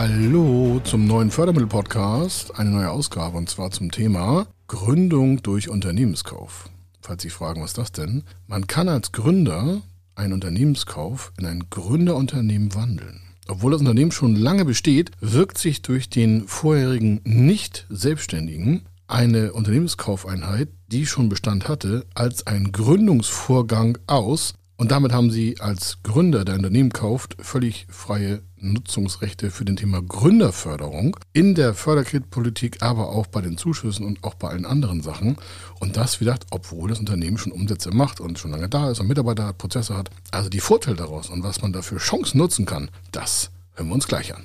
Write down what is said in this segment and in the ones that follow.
Hallo zum neuen Fördermittel-Podcast, eine neue Ausgabe und zwar zum Thema Gründung durch Unternehmenskauf. Falls Sie fragen, was ist das denn? Man kann als Gründer einen Unternehmenskauf in ein Gründerunternehmen wandeln. Obwohl das Unternehmen schon lange besteht, wirkt sich durch den vorherigen Nicht-Selbstständigen eine Unternehmenskaufeinheit, die schon Bestand hatte, als ein Gründungsvorgang aus, und damit haben Sie als Gründer, der Unternehmen kauft, völlig freie Nutzungsrechte für den Thema Gründerförderung in der Förderkreditpolitik, aber auch bei den Zuschüssen und auch bei allen anderen Sachen. Und das, wie gesagt, obwohl das Unternehmen schon Umsätze macht und schon lange da ist und Mitarbeiter hat, Prozesse hat. Also die Vorteile daraus und was man dafür Chancen nutzen kann, das hören wir uns gleich an.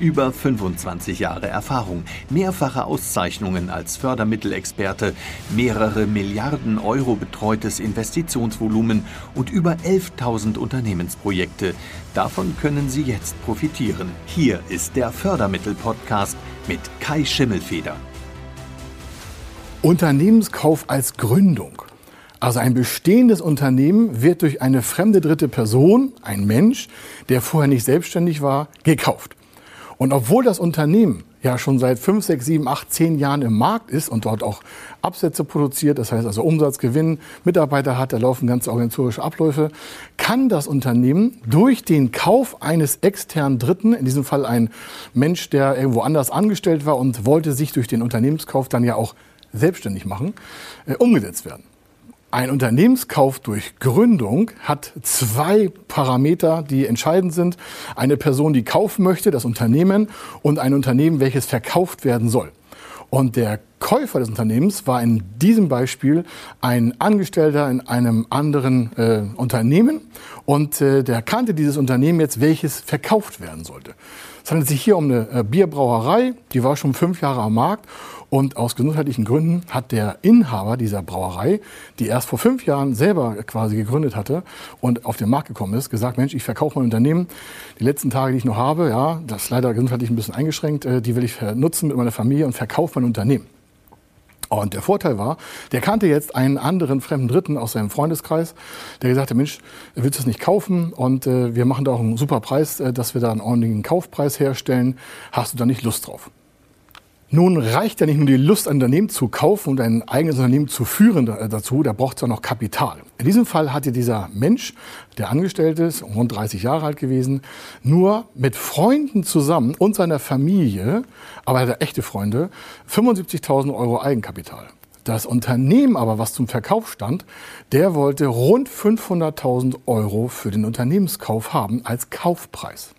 Über 25 Jahre Erfahrung, mehrfache Auszeichnungen als Fördermittelexperte, mehrere Milliarden Euro betreutes Investitionsvolumen und über 11.000 Unternehmensprojekte. Davon können Sie jetzt profitieren. Hier ist der Fördermittel-Podcast mit Kai Schimmelfeder. Unternehmenskauf als Gründung. Also ein bestehendes Unternehmen wird durch eine fremde dritte Person, ein Mensch, der vorher nicht selbstständig war, gekauft. Und obwohl das Unternehmen ja schon seit fünf, sechs, sieben, acht, zehn Jahren im Markt ist und dort auch Absätze produziert, das heißt also Umsatz, Gewinn, Mitarbeiter hat, da laufen ganz organisatorische Abläufe, kann das Unternehmen durch den Kauf eines externen Dritten, in diesem Fall ein Mensch, der irgendwo anders angestellt war und wollte sich durch den Unternehmenskauf dann ja auch selbstständig machen, äh, umgesetzt werden. Ein Unternehmenskauf durch Gründung hat zwei Parameter, die entscheidend sind. Eine Person, die kaufen möchte, das Unternehmen, und ein Unternehmen, welches verkauft werden soll. Und der Käufer des Unternehmens war in diesem Beispiel ein Angestellter in einem anderen äh, Unternehmen und äh, der kannte dieses Unternehmen jetzt, welches verkauft werden sollte. Es handelt sich hier um eine äh, Bierbrauerei, die war schon fünf Jahre am Markt und aus gesundheitlichen Gründen hat der Inhaber dieser Brauerei, die erst vor fünf Jahren selber quasi gegründet hatte und auf den Markt gekommen ist, gesagt, Mensch, ich verkaufe mein Unternehmen. Die letzten Tage, die ich noch habe, ja, das ist leider gesundheitlich ein bisschen eingeschränkt, äh, die will ich nutzen mit meiner Familie und verkaufe mein Unternehmen. Und der Vorteil war, der kannte jetzt einen anderen fremden Dritten aus seinem Freundeskreis, der gesagt hat, Mensch, willst du es nicht kaufen? Und äh, wir machen da auch einen super Preis, äh, dass wir da einen ordentlichen Kaufpreis herstellen. Hast du da nicht Lust drauf? Nun reicht ja nicht nur die Lust, ein Unternehmen zu kaufen und ein eigenes Unternehmen zu führen dazu, da braucht es auch noch Kapital. In diesem Fall hatte dieser Mensch, der angestellt ist, rund 30 Jahre alt gewesen, nur mit Freunden zusammen und seiner Familie, aber er hatte echte Freunde, 75.000 Euro Eigenkapital. Das Unternehmen aber, was zum Verkauf stand, der wollte rund 500.000 Euro für den Unternehmenskauf haben als Kaufpreis.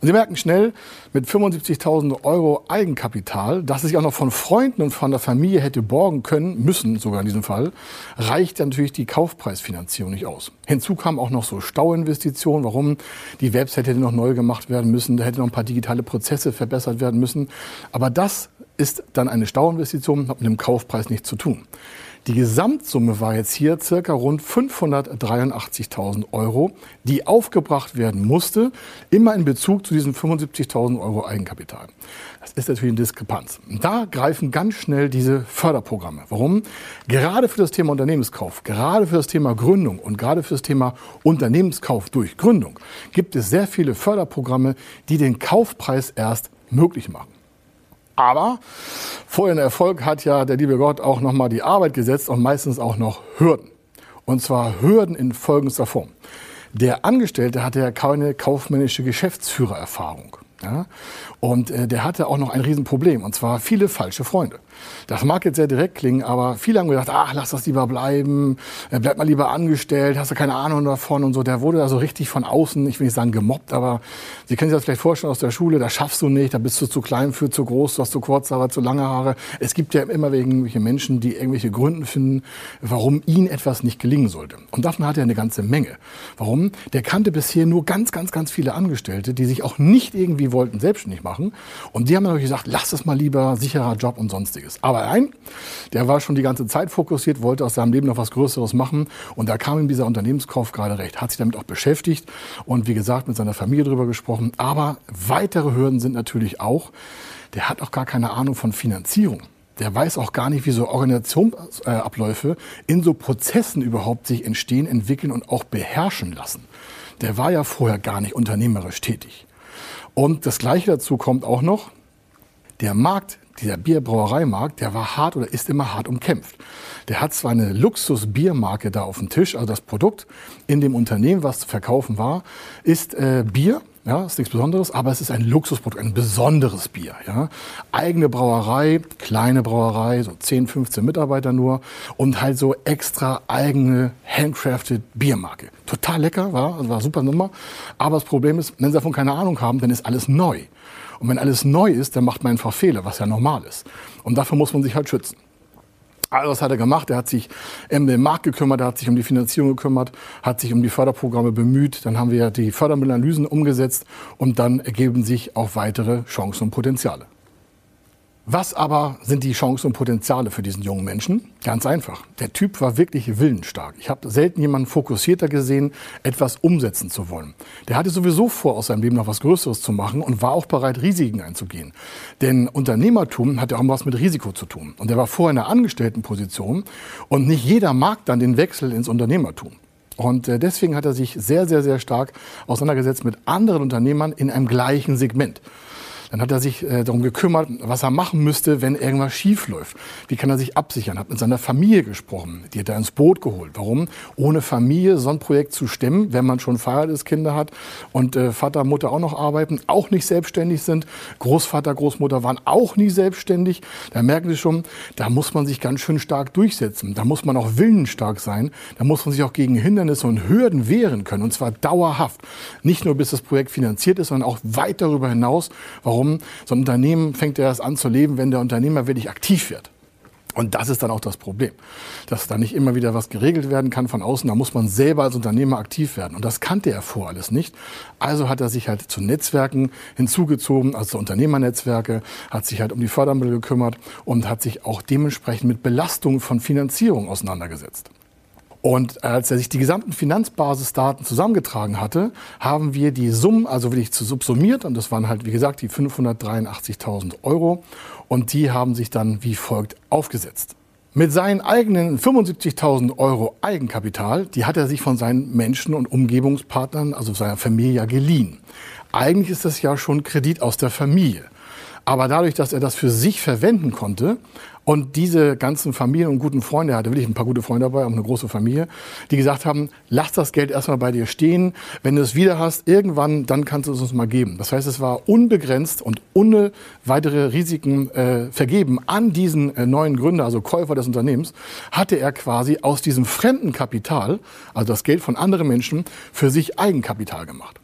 Und Sie merken schnell, mit 75.000 Euro Eigenkapital, das sich auch noch von Freunden und von der Familie hätte borgen können, müssen sogar in diesem Fall, reicht natürlich die Kaufpreisfinanzierung nicht aus. Hinzu kamen auch noch so Stauinvestitionen, warum die Website hätte noch neu gemacht werden müssen, da hätte noch ein paar digitale Prozesse verbessert werden müssen. Aber das ist dann eine Stauinvestition, hat mit dem Kaufpreis nichts zu tun. Die Gesamtsumme war jetzt hier circa rund 583.000 Euro, die aufgebracht werden musste, immer in Bezug zu diesen 75.000 Euro Eigenkapital. Das ist natürlich eine Diskrepanz. Da greifen ganz schnell diese Förderprogramme. Warum? Gerade für das Thema Unternehmenskauf, gerade für das Thema Gründung und gerade für das Thema Unternehmenskauf durch Gründung gibt es sehr viele Förderprogramme, die den Kaufpreis erst möglich machen. Aber vor den Erfolg hat ja der liebe Gott auch nochmal die Arbeit gesetzt und meistens auch noch Hürden. Und zwar Hürden in folgendester Form. Der Angestellte hatte ja keine kaufmännische Geschäftsführererfahrung. Ja? Und äh, der hatte auch noch ein Riesenproblem, und zwar viele falsche Freunde. Das mag jetzt sehr direkt klingen, aber viele haben gedacht, ach, lass das lieber bleiben, äh, bleib mal lieber angestellt, hast du keine Ahnung davon und so. Der wurde also richtig von außen, ich will nicht sagen gemobbt, aber Sie können sich das vielleicht vorstellen aus der Schule, da schaffst du nicht, da bist du zu klein für, zu groß, du hast zu kurze Haare, zu lange Haare. Es gibt ja immer irgendwelche Menschen, die irgendwelche Gründe finden, warum ihnen etwas nicht gelingen sollte. Und davon hat er eine ganze Menge. Warum? Der kannte bisher nur ganz, ganz, ganz viele Angestellte, die sich auch nicht irgendwie die wollten selbstständig machen. Und die haben dann gesagt, lass es mal lieber, sicherer Job und sonstiges. Aber ein, der war schon die ganze Zeit fokussiert, wollte aus seinem Leben noch was Größeres machen. Und da kam ihm dieser Unternehmenskauf gerade recht, hat sich damit auch beschäftigt und wie gesagt mit seiner Familie drüber gesprochen. Aber weitere Hürden sind natürlich auch, der hat auch gar keine Ahnung von Finanzierung der weiß auch gar nicht, wie so Organisationsabläufe in so Prozessen überhaupt sich entstehen, entwickeln und auch beherrschen lassen. Der war ja vorher gar nicht unternehmerisch tätig. Und das Gleiche dazu kommt auch noch, der Markt, dieser Bierbrauereimarkt, der war hart oder ist immer hart umkämpft. Der hat zwar eine Luxus-Biermarke da auf dem Tisch, also das Produkt in dem Unternehmen, was zu verkaufen war, ist äh, Bier, ja, ist nichts Besonderes, aber es ist ein Luxusprodukt, ein besonderes Bier. Ja. Eigene Brauerei, kleine Brauerei, so 10, 15 Mitarbeiter nur und halt so extra eigene handcrafted Biermarke. Total lecker, war, war super Nummer. Aber das Problem ist, wenn Sie davon keine Ahnung haben, dann ist alles neu. Und wenn alles neu ist, dann macht man einfach Fehler, was ja normal ist. Und dafür muss man sich halt schützen. Also was hat er gemacht? Er hat sich um den Markt gekümmert, er hat sich um die Finanzierung gekümmert, hat sich um die Förderprogramme bemüht. Dann haben wir die Fördermittelanalysen umgesetzt und dann ergeben sich auch weitere Chancen und Potenziale. Was aber sind die Chancen und Potenziale für diesen jungen Menschen? Ganz einfach. Der Typ war wirklich willensstark. Ich habe selten jemanden fokussierter gesehen, etwas umsetzen zu wollen. Der hatte sowieso vor, aus seinem Leben noch was Größeres zu machen und war auch bereit, Risiken einzugehen. Denn Unternehmertum hat ja auch was mit Risiko zu tun. Und er war vorher in einer Angestelltenposition und nicht jeder mag dann den Wechsel ins Unternehmertum. Und äh, deswegen hat er sich sehr, sehr, sehr stark auseinandergesetzt mit anderen Unternehmern in einem gleichen Segment. Dann hat er sich äh, darum gekümmert, was er machen müsste, wenn irgendwas schief läuft. Wie kann er sich absichern? Hat mit seiner Familie gesprochen. Die hat er ins Boot geholt. Warum? Ohne Familie so ein Projekt zu stemmen, wenn man schon verheiratetes Kinder hat und äh, Vater, Mutter auch noch arbeiten, auch nicht selbstständig sind. Großvater, Großmutter waren auch nie selbstständig. Da merken Sie schon, da muss man sich ganz schön stark durchsetzen. Da muss man auch willensstark sein. Da muss man sich auch gegen Hindernisse und Hürden wehren können. Und zwar dauerhaft. Nicht nur bis das Projekt finanziert ist, sondern auch weit darüber hinaus. Warum? Warum? So ein Unternehmen fängt erst an zu leben, wenn der Unternehmer wirklich aktiv wird. Und das ist dann auch das Problem, dass da nicht immer wieder was geregelt werden kann von außen. Da muss man selber als Unternehmer aktiv werden. Und das kannte er vor alles nicht. Also hat er sich halt zu Netzwerken hinzugezogen, also Unternehmernetzwerke, hat sich halt um die Fördermittel gekümmert und hat sich auch dementsprechend mit Belastungen von Finanzierung auseinandergesetzt. Und als er sich die gesamten Finanzbasisdaten zusammengetragen hatte, haben wir die Summen, also wirklich zu subsumiert, und das waren halt, wie gesagt, die 583.000 Euro. Und die haben sich dann wie folgt aufgesetzt. Mit seinen eigenen 75.000 Euro Eigenkapital, die hat er sich von seinen Menschen und Umgebungspartnern, also seiner Familie, geliehen. Eigentlich ist das ja schon Kredit aus der Familie. Aber dadurch, dass er das für sich verwenden konnte und diese ganzen Familien und guten Freunde, hatte wirklich ein paar gute Freunde dabei, auch eine große Familie, die gesagt haben, lass das Geld erstmal bei dir stehen. Wenn du es wieder hast, irgendwann, dann kannst du es uns mal geben. Das heißt, es war unbegrenzt und ohne weitere Risiken äh, vergeben an diesen äh, neuen Gründer, also Käufer des Unternehmens, hatte er quasi aus diesem fremden Kapital, also das Geld von anderen Menschen, für sich Eigenkapital gemacht.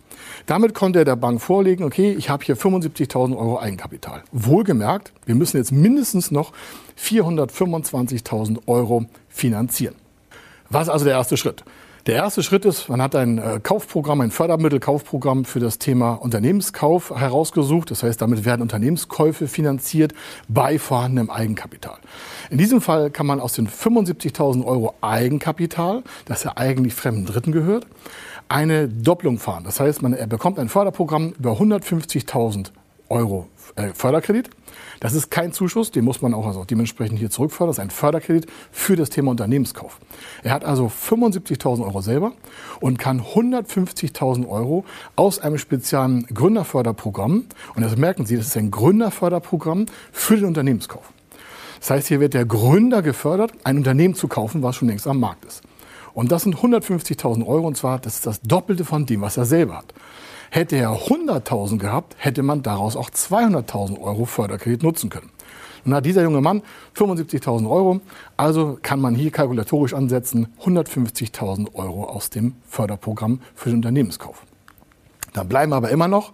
Damit konnte er der Bank vorlegen, okay, ich habe hier 75.000 Euro Eigenkapital. Wohlgemerkt, wir müssen jetzt mindestens noch 425.000 Euro finanzieren. Was ist also der erste Schritt? Der erste Schritt ist, man hat ein äh, Kaufprogramm, ein Fördermittelkaufprogramm für das Thema Unternehmenskauf herausgesucht. Das heißt, damit werden Unternehmenskäufe finanziert bei vorhandenem Eigenkapital. In diesem Fall kann man aus den 75.000 Euro Eigenkapital, das ja eigentlich fremden Dritten gehört, eine Doppelung fahren. Das heißt, man, er bekommt ein Förderprogramm über 150.000 Euro äh, Förderkredit. Das ist kein Zuschuss, den muss man auch also dementsprechend hier zurückfördern. Das ist ein Förderkredit für das Thema Unternehmenskauf. Er hat also 75.000 Euro selber und kann 150.000 Euro aus einem speziellen Gründerförderprogramm, und das merken Sie, das ist ein Gründerförderprogramm für den Unternehmenskauf. Das heißt, hier wird der Gründer gefördert, ein Unternehmen zu kaufen, was schon längst am Markt ist. Und das sind 150.000 Euro und zwar, das ist das Doppelte von dem, was er selber hat. Hätte er 100.000 gehabt, hätte man daraus auch 200.000 Euro Förderkredit nutzen können. Nun hat dieser junge Mann 75.000 Euro, also kann man hier kalkulatorisch ansetzen 150.000 Euro aus dem Förderprogramm für den Unternehmenskauf. Da bleiben aber immer noch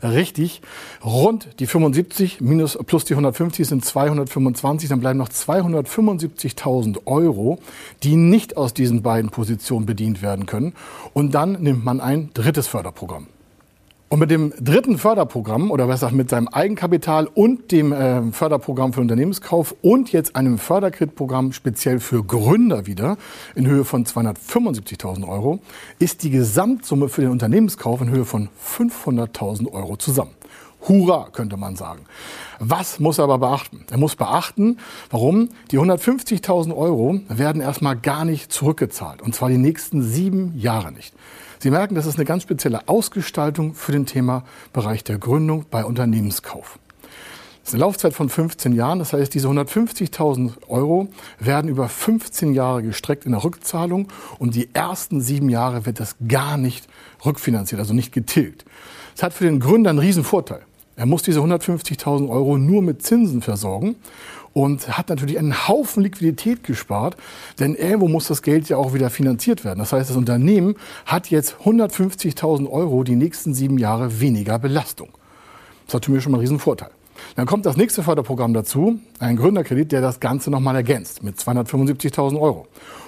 richtig rund die 75 minus plus die 150 sind 225. Dann bleiben noch 275.000 Euro, die nicht aus diesen beiden Positionen bedient werden können. Und dann nimmt man ein drittes Förderprogramm. Und mit dem dritten Förderprogramm oder besser mit seinem Eigenkapital und dem äh, Förderprogramm für Unternehmenskauf und jetzt einem Förderkreditprogramm speziell für Gründer wieder in Höhe von 275.000 Euro ist die Gesamtsumme für den Unternehmenskauf in Höhe von 500.000 Euro zusammen. Hurra, könnte man sagen. Was muss er aber beachten? Er muss beachten, warum die 150.000 Euro werden erstmal gar nicht zurückgezahlt. Und zwar die nächsten sieben Jahre nicht. Sie merken, das ist eine ganz spezielle Ausgestaltung für den Thema Bereich der Gründung bei Unternehmenskauf. Das ist eine Laufzeit von 15 Jahren. Das heißt, diese 150.000 Euro werden über 15 Jahre gestreckt in der Rückzahlung und die ersten sieben Jahre wird das gar nicht rückfinanziert, also nicht getilgt. Das hat für den Gründer einen riesen Vorteil. Er muss diese 150.000 Euro nur mit Zinsen versorgen und hat natürlich einen Haufen Liquidität gespart, denn irgendwo muss das Geld ja auch wieder finanziert werden. Das heißt, das Unternehmen hat jetzt 150.000 Euro die nächsten sieben Jahre weniger Belastung. Das hat für mich schon mal einen riesen Vorteil. Dann kommt das nächste Förderprogramm dazu, ein Gründerkredit, der das Ganze nochmal ergänzt mit 275.000 Euro.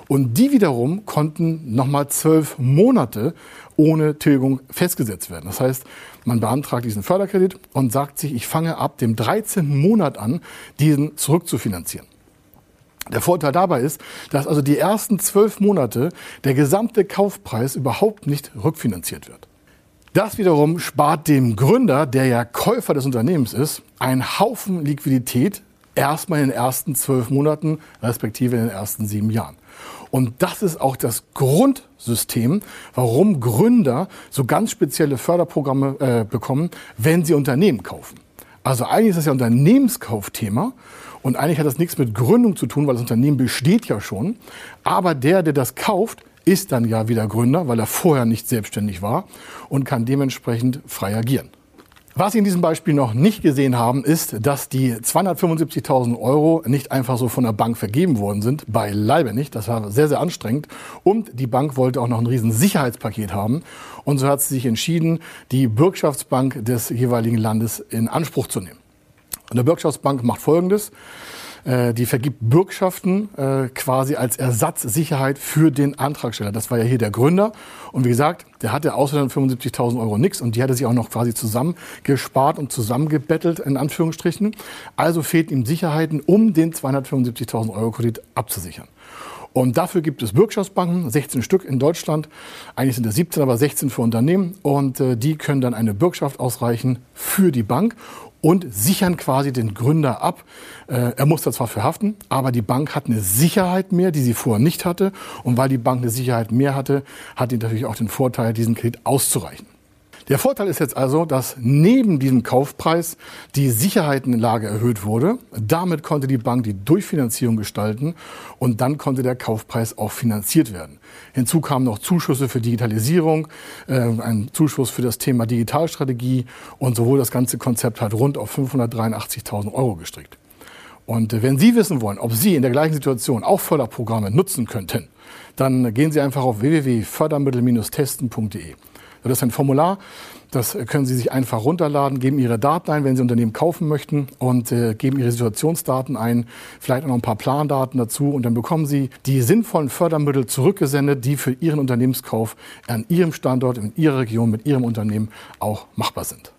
Und die wiederum konnten nochmal zwölf Monate ohne Tilgung festgesetzt werden. Das heißt, man beantragt diesen Förderkredit und sagt sich, ich fange ab dem 13. Monat an, diesen zurückzufinanzieren. Der Vorteil dabei ist, dass also die ersten zwölf Monate der gesamte Kaufpreis überhaupt nicht rückfinanziert wird. Das wiederum spart dem Gründer, der ja Käufer des Unternehmens ist, einen Haufen Liquidität erstmal in den ersten zwölf Monaten, respektive in den ersten sieben Jahren. Und das ist auch das Grundsystem, warum Gründer so ganz spezielle Förderprogramme äh, bekommen, wenn sie Unternehmen kaufen. Also eigentlich ist das ja Unternehmenskaufthema und eigentlich hat das nichts mit Gründung zu tun, weil das Unternehmen besteht ja schon. Aber der, der das kauft, ist dann ja wieder Gründer, weil er vorher nicht selbstständig war und kann dementsprechend frei agieren. Was Sie in diesem Beispiel noch nicht gesehen haben, ist, dass die 275.000 Euro nicht einfach so von der Bank vergeben worden sind. Beileibe nicht. Das war sehr, sehr anstrengend. Und die Bank wollte auch noch ein riesen Sicherheitspaket haben. Und so hat sie sich entschieden, die Bürgschaftsbank des jeweiligen Landes in Anspruch zu nehmen. Und der Bürgschaftsbank macht Folgendes. Äh, die vergibt Bürgschaften äh, quasi als Ersatzsicherheit für den Antragsteller. Das war ja hier der Gründer. Und wie gesagt, der hatte außer den 75.000 Euro nichts und die hatte sich auch noch quasi zusammengespart und zusammengebettelt, in Anführungsstrichen. Also fehlt ihm Sicherheiten, um den 275.000 Euro Kredit abzusichern. Und dafür gibt es Bürgschaftsbanken, 16 Stück in Deutschland. Eigentlich sind es 17, aber 16 für Unternehmen. Und äh, die können dann eine Bürgschaft ausreichen für die Bank und sichern quasi den Gründer ab. Äh, er muss da zwar für haften, aber die Bank hat eine Sicherheit mehr, die sie vorher nicht hatte. Und weil die Bank eine Sicherheit mehr hatte, hat die natürlich auch den Vorteil, diesen Kredit auszureichen. Der Vorteil ist jetzt also, dass neben diesem Kaufpreis die Sicherheitenlage erhöht wurde. Damit konnte die Bank die Durchfinanzierung gestalten und dann konnte der Kaufpreis auch finanziert werden. Hinzu kamen noch Zuschüsse für Digitalisierung, äh, ein Zuschuss für das Thema Digitalstrategie und sowohl das ganze Konzept hat rund auf 583.000 Euro gestrickt. Und äh, wenn Sie wissen wollen, ob Sie in der gleichen Situation auch Förderprogramme nutzen könnten, dann gehen Sie einfach auf www.fördermittel-testen.de. Das ist ein Formular, das können Sie sich einfach runterladen, geben Ihre Daten ein, wenn Sie Unternehmen kaufen möchten und äh, geben Ihre Situationsdaten ein, vielleicht auch noch ein paar Plandaten dazu und dann bekommen Sie die sinnvollen Fördermittel zurückgesendet, die für Ihren Unternehmenskauf an Ihrem Standort, in Ihrer Region, mit Ihrem Unternehmen auch machbar sind.